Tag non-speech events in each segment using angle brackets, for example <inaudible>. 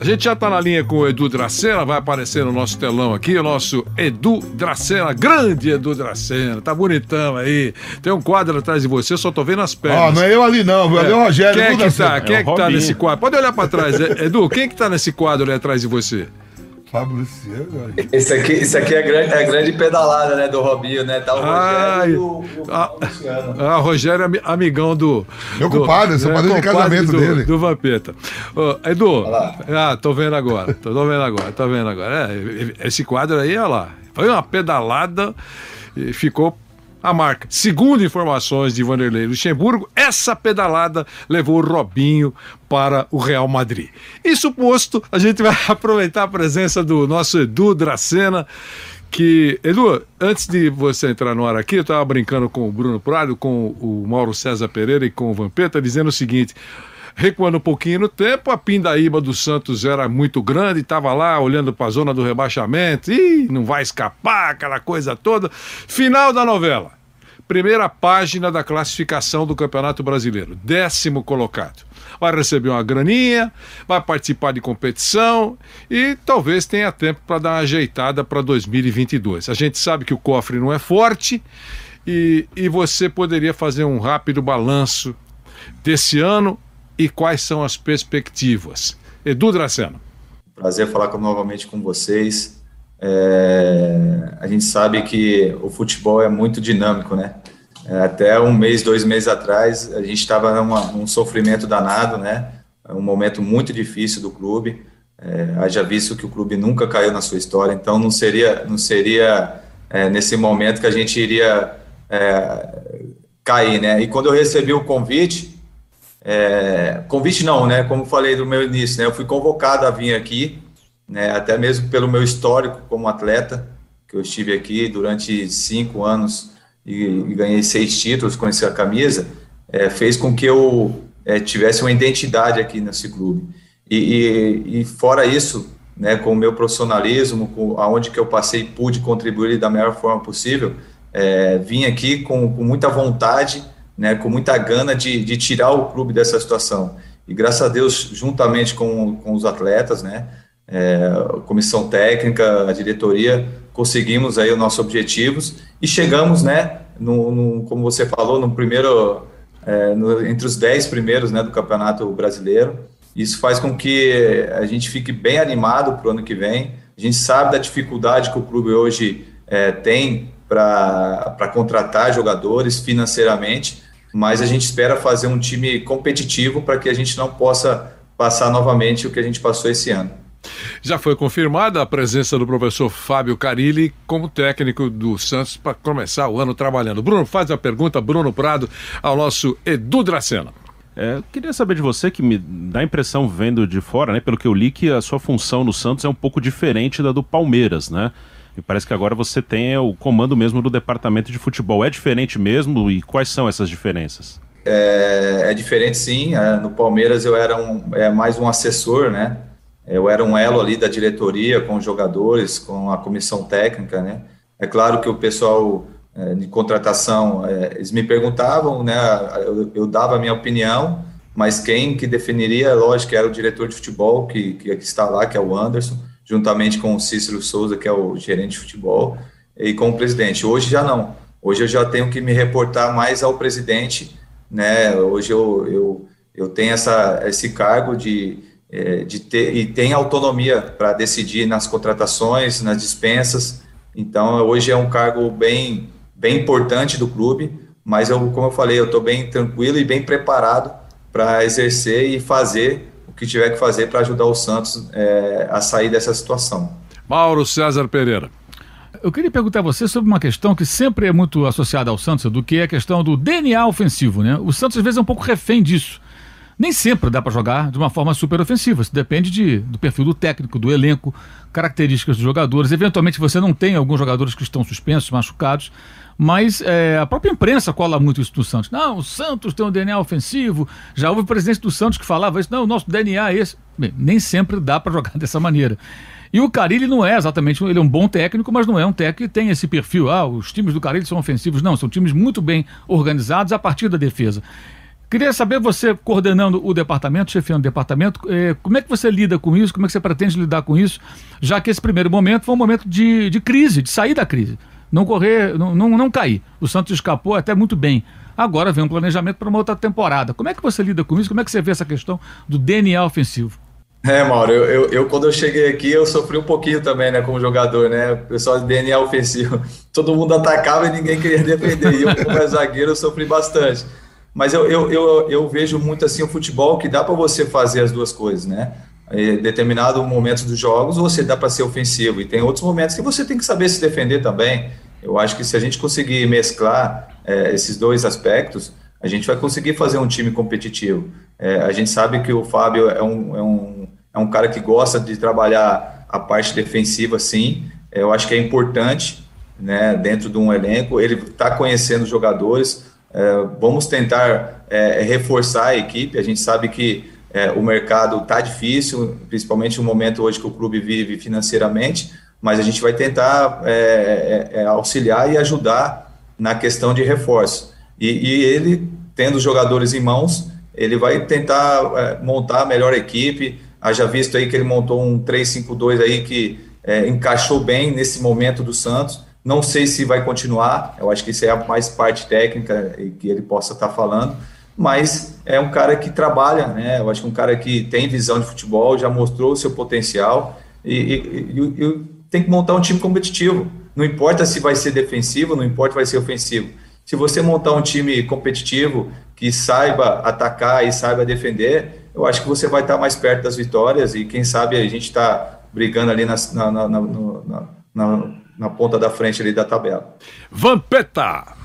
A gente já está na linha com o Edu Dracena, vai aparecer no nosso telão aqui, o nosso Edu Dracena, grande Edu Dracena, tá bonitão aí. Tem um quadro atrás de você, só tô vendo as pernas. Ó, oh, não é eu ali não, é, é o Rogério. Quem é que tá? Quem é, é que tá nesse quadro? Pode olhar para trás, Edu, quem é que tá nesse quadro ali atrás de você? Fábio Luciano. Esse aqui, esse aqui é, a grande, é a grande pedalada né, do Robinho, né? Tá o Rogério Ai, e o, o a, Luciano. Ah, Rogério é amigão do. Meu compadre, seu padrinho de casamento do, dele. Do Vampeta. Uh, Edu, ah, tô vendo agora, tô, tô vendo agora, tô vendo agora. É, esse quadro aí, olha lá. Foi uma pedalada e ficou a marca. Segundo informações de Vanderlei Luxemburgo, essa pedalada levou Robinho para o Real Madrid. Isso posto, a gente vai <laughs> aproveitar a presença do nosso Edu Dracena, que, Edu, antes de você entrar no ar aqui, eu estava brincando com o Bruno Prado, com o Mauro César Pereira e com o Vampeta, dizendo o seguinte. Recuando um pouquinho no tempo, a pindaíba do Santos era muito grande, estava lá olhando para a zona do rebaixamento, e não vai escapar, aquela coisa toda. Final da novela. Primeira página da classificação do Campeonato Brasileiro, décimo colocado. Vai receber uma graninha, vai participar de competição e talvez tenha tempo para dar uma ajeitada para 2022. A gente sabe que o cofre não é forte e, e você poderia fazer um rápido balanço desse ano e quais são as perspectivas. Edu Draceno. Prazer falar novamente com vocês. É, a gente sabe que o futebol é muito dinâmico, né? É, até um mês, dois meses atrás, a gente estava num sofrimento danado, né? Um momento muito difícil do clube. É, haja visto que o clube nunca caiu na sua história, então não seria, não seria é, nesse momento que a gente iria é, cair, né? E quando eu recebi o convite, é, convite não, né? Como falei no meu início, né? Eu fui convocado a vir aqui, né? Até mesmo pelo meu histórico como atleta, que eu estive aqui durante cinco anos e, e ganhei seis títulos com essa camisa, é, fez com que eu é, tivesse uma identidade aqui nesse clube. E, e, e, fora isso, né, com o meu profissionalismo, com aonde que eu passei, pude contribuir da melhor forma possível, é, vim aqui com, com muita vontade né, com muita gana de, de tirar o clube dessa situação. E graças a Deus, juntamente com, com os atletas, né, é, a comissão técnica, a diretoria, conseguimos aí os nossos objetivos e chegamos, né, no, no como você falou, no primeiro, é, no, entre os dez primeiros, né, do Campeonato Brasileiro. Isso faz com que a gente fique bem animado para o ano que vem. A gente sabe da dificuldade que o clube hoje é, tem para contratar jogadores financeiramente, mas a gente espera fazer um time competitivo para que a gente não possa passar novamente o que a gente passou esse ano. Já foi confirmada a presença do professor Fábio Carilli como técnico do Santos para começar o ano trabalhando. Bruno, faz a pergunta, Bruno Prado, ao nosso Edu Dracena. É, queria saber de você, que me dá a impressão, vendo de fora, né, pelo que eu li, que a sua função no Santos é um pouco diferente da do Palmeiras, né? E parece que agora você tem o comando mesmo do departamento de futebol. É diferente mesmo? E quais são essas diferenças? É, é diferente sim. É, no Palmeiras eu era um, é, mais um assessor, né? Eu era um elo ali da diretoria com os jogadores, com a comissão técnica, né? É claro que o pessoal é, de contratação, é, eles me perguntavam, né? Eu, eu, dava a minha opinião, mas quem que definiria, lógico, era o diretor de futebol que, que, que está lá, que é o Anderson juntamente com o Cícero Souza, que é o gerente de futebol, e com o presidente. Hoje já não. Hoje eu já tenho que me reportar mais ao presidente, né? Hoje eu, eu, eu tenho essa, esse cargo de, é, de ter e tem autonomia para decidir nas contratações, nas dispensas. Então hoje é um cargo bem bem importante do clube, mas eu, como eu falei, eu estou bem tranquilo e bem preparado para exercer e fazer que tiver que fazer para ajudar o Santos é, a sair dessa situação. Mauro César Pereira. Eu queria perguntar a você sobre uma questão que sempre é muito associada ao Santos, do que é a questão do DNA ofensivo, né? O Santos às vezes é um pouco refém disso. Nem sempre dá para jogar de uma forma super ofensiva. Isso depende de, do perfil do técnico, do elenco, características dos jogadores. Eventualmente você não tem alguns jogadores que estão suspensos, machucados, mas é, a própria imprensa cola muito isso do Santos. Não, o Santos tem um DNA ofensivo. Já houve presidente do Santos que falava isso. Não, o nosso DNA é esse. Bem, nem sempre dá para <laughs> jogar dessa maneira. E o Carilli não é exatamente, ele é um bom técnico, mas não é um técnico que tem esse perfil. Ah, os times do Carilli são ofensivos. Não, são times muito bem organizados a partir da defesa. Queria saber, você coordenando o departamento, chefiando o departamento, eh, como é que você lida com isso? Como é que você pretende lidar com isso? Já que esse primeiro momento foi um momento de, de crise, de sair da crise. Não correr, não, não, não cair. O Santos escapou até muito bem. Agora vem um planejamento para uma outra temporada. Como é que você lida com isso? Como é que você vê essa questão do DNA ofensivo? É, Mauro, eu, eu, eu, quando eu cheguei aqui, eu sofri um pouquinho também, né, como jogador, né, o pessoal de DNA ofensivo, <laughs> todo mundo atacava e ninguém queria defender, e eu como zagueiro eu sofri bastante, mas eu, eu, eu, eu vejo muito assim o futebol que dá para você fazer as duas coisas, né, em determinado momento dos jogos você dá para ser ofensivo, e tem outros momentos que você tem que saber se defender também, eu acho que se a gente conseguir mesclar é, esses dois aspectos, a gente vai conseguir fazer um time competitivo. É, a gente sabe que o Fábio é um, é, um, é um cara que gosta de trabalhar a parte defensiva, sim. É, eu acho que é importante, né, dentro de um elenco. Ele está conhecendo os jogadores. É, vamos tentar é, reforçar a equipe. A gente sabe que é, o mercado está difícil, principalmente no momento hoje que o clube vive financeiramente, mas a gente vai tentar auxiliar e ajudar na questão de reforço. E, e ele, tendo jogadores em mãos, ele vai tentar montar a melhor equipe. Haja visto aí que ele montou um 3-5-2 aí que é, encaixou bem nesse momento do Santos. Não sei se vai continuar, eu acho que isso é a mais parte técnica que ele possa estar falando, mas é um cara que trabalha, né? Eu acho que um cara que tem visão de futebol, já mostrou o seu potencial e, e, e, e tem que montar um time competitivo. Não importa se vai ser defensivo, não importa se vai ser ofensivo se você montar um time competitivo que saiba atacar e saiba defender, eu acho que você vai estar mais perto das vitórias e quem sabe a gente está brigando ali na, na, na, na, na ponta da frente ali da tabela. Vampeta!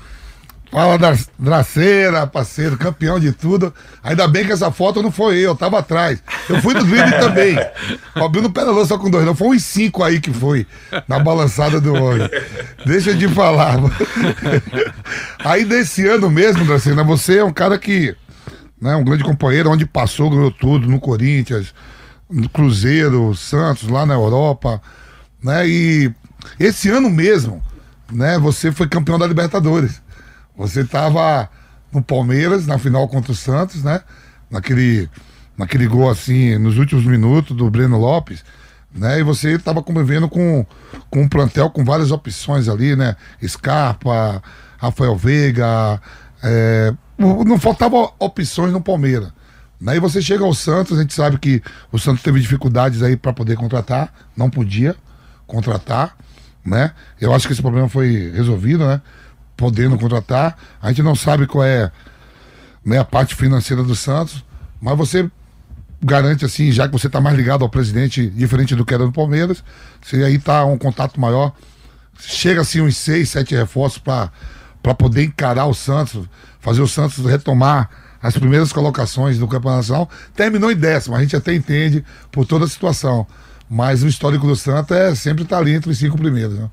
Fala da Draceira, parceiro, campeão de tudo. Ainda bem que essa foto não foi eu, eu tava atrás. Eu fui do grid também. Abriu no pé da lança com dois, não. Foi uns cinco aí que foi, na balançada do olho. Deixa de falar. <laughs> Aí desse ano mesmo, Draceira, você é um cara que, né, um grande companheiro, onde passou, ganhou tudo, no Corinthians, no Cruzeiro, Santos, lá na Europa, né? E esse ano mesmo, né, você foi campeão da Libertadores. Você estava no Palmeiras, na final contra o Santos, né? Naquele, naquele gol assim, nos últimos minutos do Breno Lopes, né? E você estava convivendo com, com um plantel com várias opções ali, né? Scarpa, Rafael Veiga, é, não faltava opções no Palmeiras. Né? E você chega ao Santos, a gente sabe que o Santos teve dificuldades aí para poder contratar, não podia contratar, né? Eu acho que esse problema foi resolvido, né? podendo contratar. A gente não sabe qual é né, a parte financeira do Santos, mas você garante assim, já que você está mais ligado ao presidente, diferente do que era no Palmeiras, você aí está um contato maior. Chega assim uns seis, sete reforços para poder encarar o Santos, fazer o Santos retomar as primeiras colocações do Campeonato Nacional. Terminou em décimo, a gente até entende por toda a situação. Mas o histórico do Santos é sempre estar tá ali entre os cinco primeiros. Né?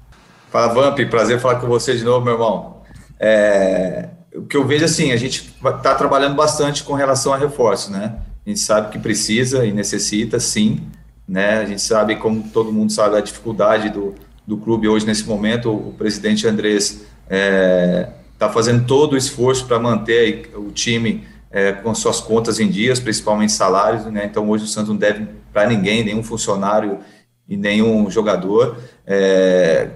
Fala, Vamp, prazer falar com você de novo, meu irmão. É, o que eu vejo assim, a gente está trabalhando bastante com relação a reforço, né? A gente sabe que precisa e necessita, sim, né? A gente sabe, como todo mundo sabe, a dificuldade do, do clube hoje nesse momento. O, presidente Andrés está é, tá fazendo todo o esforço para manter o time é, com suas contas em dias, principalmente salários, né? Então hoje o Santos não deve para ninguém, nenhum funcionário e nenhum jogador. É,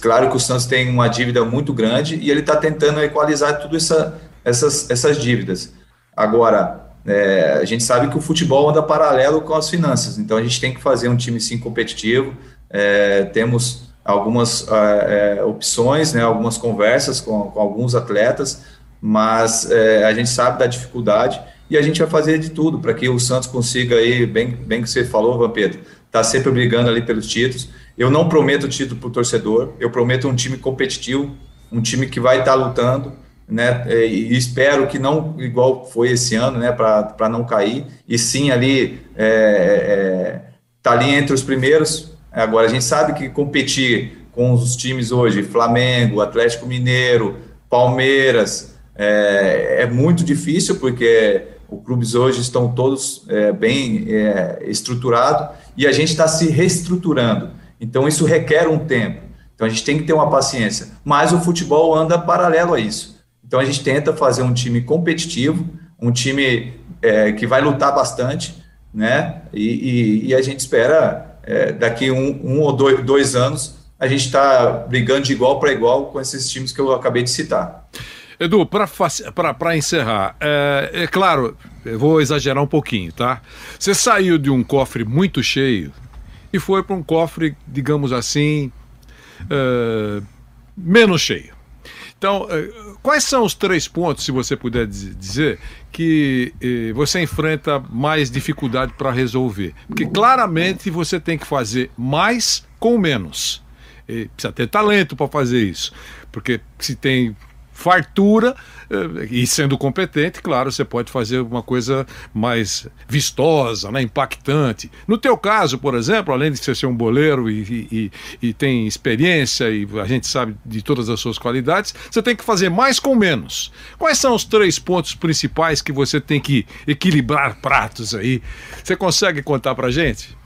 Claro que o Santos tem uma dívida muito grande e ele está tentando equalizar tudo essa, essas, essas dívidas. Agora, é, a gente sabe que o futebol anda paralelo com as finanças, então a gente tem que fazer um time sim competitivo. É, temos algumas é, é opções, né, algumas conversas com, com alguns atletas, mas é, a gente sabe da dificuldade e a gente vai fazer de tudo para que o Santos consiga aí, bem, bem que você falou, Vampeta, tá sempre brigando ali pelos títulos. Eu não prometo título para o torcedor, eu prometo um time competitivo, um time que vai estar tá lutando, né? E espero que não igual foi esse ano, né? Para não cair, e sim ali é, é, tá ali entre os primeiros. Agora a gente sabe que competir com os times hoje, Flamengo, Atlético Mineiro, Palmeiras, é, é muito difícil porque os clubes hoje estão todos é, bem é, estruturados e a gente está se reestruturando. Então isso requer um tempo. Então a gente tem que ter uma paciência. Mas o futebol anda paralelo a isso. Então a gente tenta fazer um time competitivo, um time é, que vai lutar bastante, né? E, e, e a gente espera é, daqui um, um ou dois, dois anos a gente está brigando de igual para igual com esses times que eu acabei de citar. Edu, para encerrar, é, é, claro, eu vou exagerar um pouquinho, tá? Você saiu de um cofre muito cheio e foi para um cofre, digamos assim, é, menos cheio. Então, é, quais são os três pontos, se você puder dizer, que eh, você enfrenta mais dificuldade para resolver? Porque claramente você tem que fazer mais com menos. E precisa ter talento para fazer isso. Porque se tem fartura eh, e sendo competente, claro, você pode fazer uma coisa mais vistosa, né, impactante. No teu caso, por exemplo, além de você ser um boleiro e, e, e tem experiência e a gente sabe de todas as suas qualidades, você tem que fazer mais com menos. Quais são os três pontos principais que você tem que equilibrar pratos aí? Você consegue contar pra gente?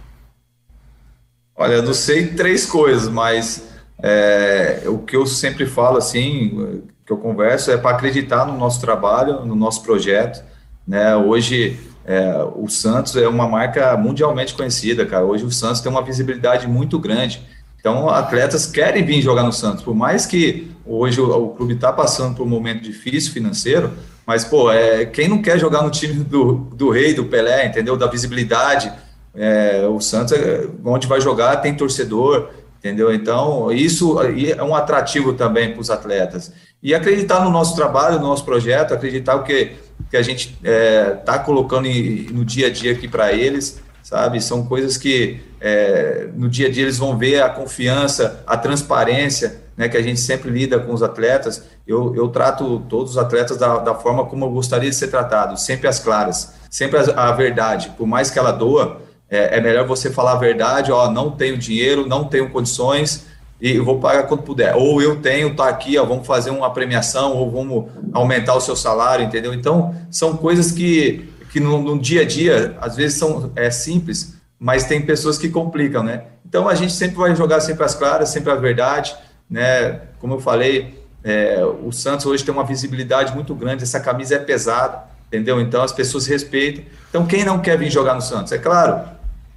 Olha, eu não sei três coisas, mas é, o que eu sempre falo assim, que eu converso, é para acreditar no nosso trabalho, no nosso projeto. Né? Hoje é, o Santos é uma marca mundialmente conhecida, cara. Hoje o Santos tem uma visibilidade muito grande. Então, atletas querem vir jogar no Santos, por mais que hoje o, o clube está passando por um momento difícil financeiro, mas, pô, é, quem não quer jogar no time do, do Rei, do Pelé, entendeu? Da visibilidade, é, o Santos, é, onde vai jogar, tem torcedor, entendeu? Então, isso é um atrativo também para os atletas. E acreditar no nosso trabalho, no nosso projeto, acreditar o que, que a gente está é, tá colocando em, no dia a dia aqui para eles, sabe? São coisas que é, no dia a dia eles vão ver a confiança, a transparência, né, que a gente sempre lida com os atletas. Eu, eu trato todos os atletas da, da forma como eu gostaria de ser tratado, sempre as claras, sempre a, a verdade, por mais que ela doa, é, é, melhor você falar a verdade, ó, não tenho dinheiro, não tenho condições e vou pagar quando puder. Ou eu tenho, tá aqui, ó, vamos fazer uma premiação ou vamos aumentar o seu salário, entendeu? Então, são coisas que, que no, no dia a dia, às vezes são é, simples, mas tem pessoas que complicam, né? Então, a gente sempre vai jogar sempre as claras, sempre a verdade, né? Como eu falei, é, o Santos hoje tem uma visibilidade muito grande, essa camisa é pesada, entendeu? Então, as pessoas respeitam. Então, quem não quer vir jogar no Santos? É claro,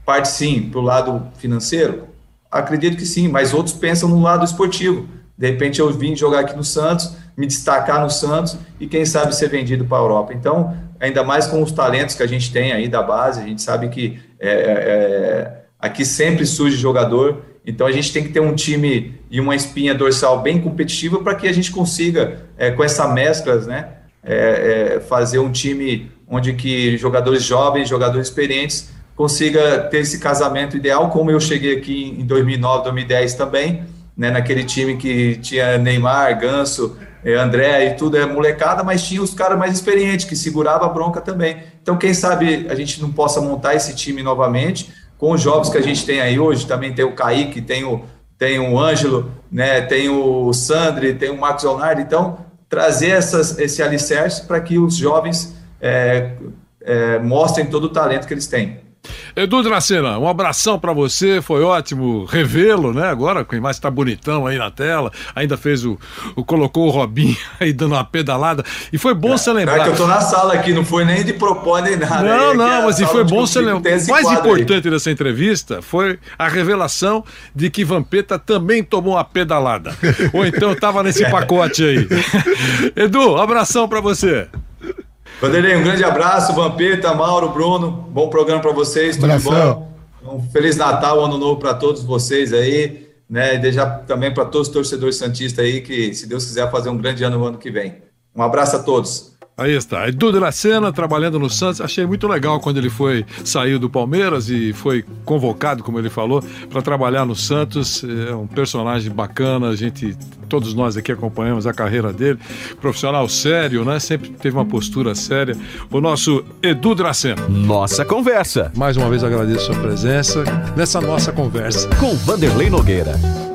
parte sim para o lado financeiro? Acredito que sim, mas outros pensam no lado esportivo. De repente eu vim jogar aqui no Santos, me destacar no Santos e quem sabe ser vendido para a Europa. Então, ainda mais com os talentos que a gente tem aí da base, a gente sabe que é, é, é aqui sempre surge jogador. Então a gente tem que ter um time e uma espinha dorsal bem competitiva para que a gente consiga, é, com essa mesclas, né, é, é, fazer um time onde que jogadores jovens, jogadores experientes consiga ter esse casamento ideal, como eu cheguei aqui em 2009, 2010 também, né, naquele time que tinha Neymar, Ganso, eh, André e tudo, é molecada, mas tinha os caras mais experientes, que segurava a bronca também. Então, quem sabe a gente não possa montar esse time novamente, com os jogos que a gente tem aí hoje, também tem o Kaique, tem o, tem o Ângelo, né, tem o Sandri, tem o Marcos Leonardo, então, trazer essas, esse alicerce para que os jovens é, é, mostrem todo o talento que eles têm. Edu Dracena, um abração para você, foi ótimo revê-lo, né? Agora com mais tá bonitão aí na tela, ainda fez o, o colocou o Robinho <laughs> aí dando uma pedalada e foi bom é, você lembrar. É que eu tô na sala aqui, não foi nem de propósito nem nada. Não, não, é mas e foi bom você lembrar. O mais importante aí. dessa entrevista foi a revelação de que Vampeta também tomou uma pedalada. Ou então tava nesse <laughs> pacote aí. <laughs> Edu, abração para você. Vanderlei, um grande abraço, Vampeta, Mauro, Bruno, bom programa para vocês, tudo bom? Um Feliz Natal, Ano Novo para todos vocês aí, né? E desejar também para todos os torcedores santistas aí que, se Deus quiser, fazer um grande ano no ano que vem. Um abraço a todos. Aí está. Edu Dracena trabalhando no Santos. Achei muito legal quando ele foi saiu do Palmeiras e foi convocado, como ele falou, para trabalhar no Santos. É um personagem bacana. A gente, todos nós aqui acompanhamos a carreira dele. Profissional sério, né? Sempre teve uma postura séria. O nosso Edu Dracena. Nossa conversa Mais uma vez agradeço a sua presença nessa nossa conversa. com Vanderlei Nogueira.